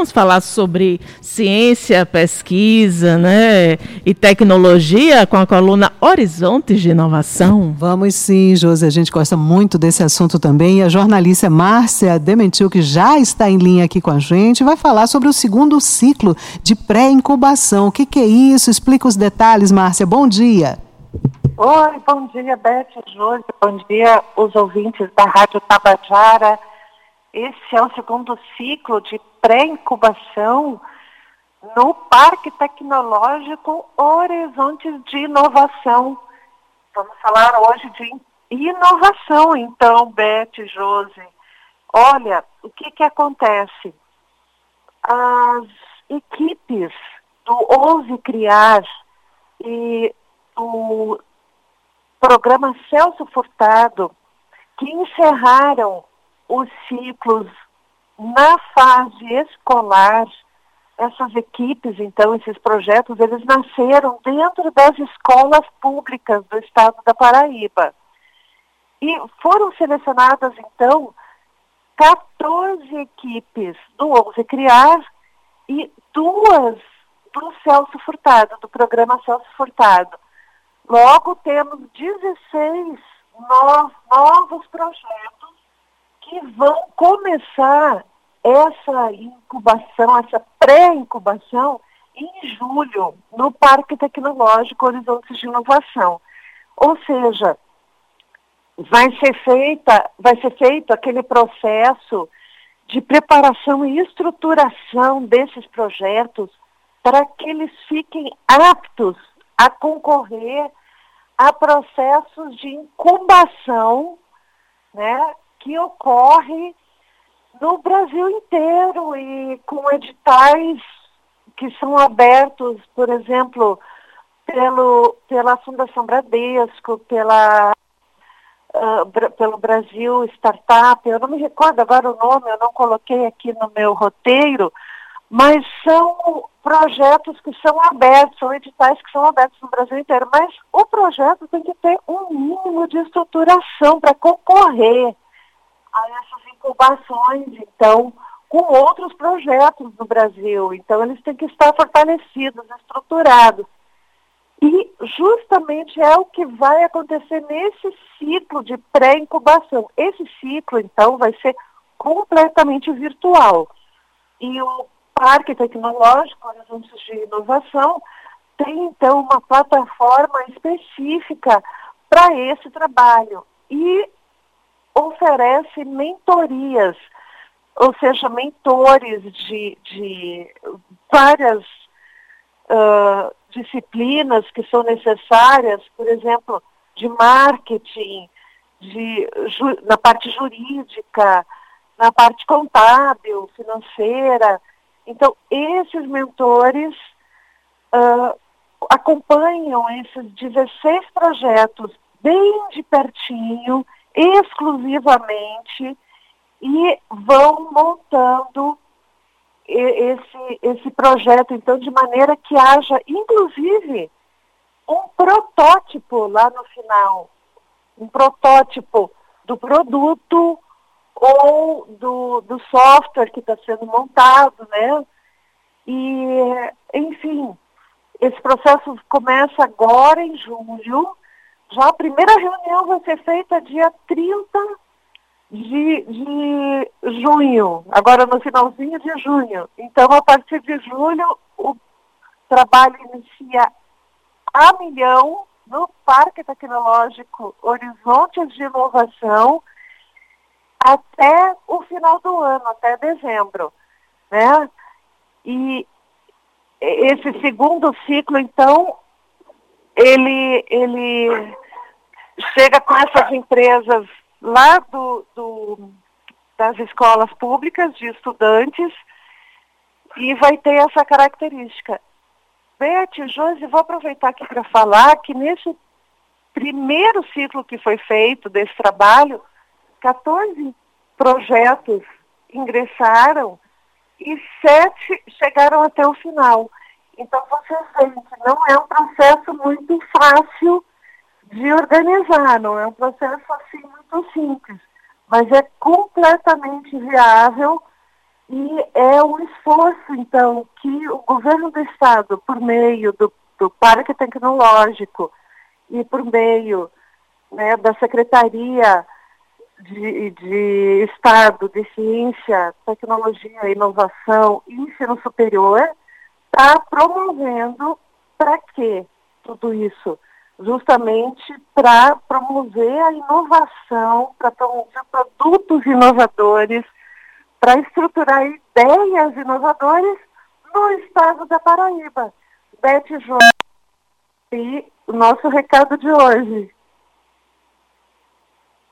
vamos falar sobre ciência, pesquisa né, e tecnologia com a coluna Horizontes de Inovação? Vamos sim, Josi. A gente gosta muito desse assunto também. E a jornalista Márcia Dementil, que já está em linha aqui com a gente, vai falar sobre o segundo ciclo de pré-incubação. O que, que é isso? Explica os detalhes, Márcia. Bom dia. Oi, bom dia, Beth, Josi. Bom dia, os ouvintes da Rádio Tabajara. Esse é o segundo ciclo de pré-incubação no Parque Tecnológico Horizontes de Inovação. Vamos falar hoje de inovação, então, Beth, Josi. Olha, o que, que acontece? As equipes do Ouse Criar e do programa Celso Furtado, que encerraram os ciclos na fase escolar, essas equipes, então, esses projetos, eles nasceram dentro das escolas públicas do estado da Paraíba. E foram selecionadas, então, 14 equipes do Ouse Criar e duas do Celso Furtado, do programa Celso Furtado. Logo, temos 16 novos projetos que vão começar essa incubação, essa pré-incubação, em julho, no Parque Tecnológico Horizontes de Inovação. Ou seja, vai ser feita, vai ser feito aquele processo de preparação e estruturação desses projetos para que eles fiquem aptos a concorrer a processos de incubação, né, que ocorre no Brasil inteiro e com editais que são abertos, por exemplo, pelo, pela Fundação Bradesco, pela, uh, pelo Brasil Startup, eu não me recordo agora o nome, eu não coloquei aqui no meu roteiro, mas são projetos que são abertos, são editais que são abertos no Brasil inteiro, mas o projeto tem que ter um mínimo de estruturação para concorrer a essas incubações, então, com outros projetos no Brasil. Então, eles têm que estar fortalecidos, estruturados. E justamente é o que vai acontecer nesse ciclo de pré-incubação. Esse ciclo, então, vai ser completamente virtual. E o Parque Tecnológico Horizontes de Inovação tem, então, uma plataforma específica para esse trabalho e oferece mentorias, ou seja, mentores de, de várias uh, disciplinas que são necessárias, por exemplo, de marketing, de, na parte jurídica, na parte contábil, financeira, então, esses mentores uh, acompanham esses 16 projetos bem de pertinho, exclusivamente, e vão montando esse, esse projeto, então, de maneira que haja, inclusive, um protótipo lá no final, um protótipo do produto, ou do, do software que está sendo montado, né? E, enfim, esse processo começa agora em julho. Já a primeira reunião vai ser feita dia 30 de, de junho, agora no finalzinho de junho. Então, a partir de julho, o trabalho inicia a milhão no Parque Tecnológico Horizontes de Inovação, até o final do ano, até dezembro, né? E esse segundo ciclo, então, ele, ele chega com essas empresas lá do, do, das escolas públicas de estudantes e vai ter essa característica. Beth, Josi, vou aproveitar aqui para falar que nesse primeiro ciclo que foi feito desse trabalho, 14 projetos ingressaram e sete chegaram até o final. Então vocês veem que não é um processo muito fácil de organizar, não é um processo assim muito simples, mas é completamente viável E é um esforço, então, que o governo do Estado, por meio do, do Parque Tecnológico e por meio né, da Secretaria de, de Estado de Ciência, Tecnologia, Inovação e Ensino Superior, está promovendo para quê tudo isso? Justamente para promover a inovação, para promover produtos inovadores, para estruturar ideias inovadoras no estado da Paraíba. Beth João, e o nosso recado de hoje.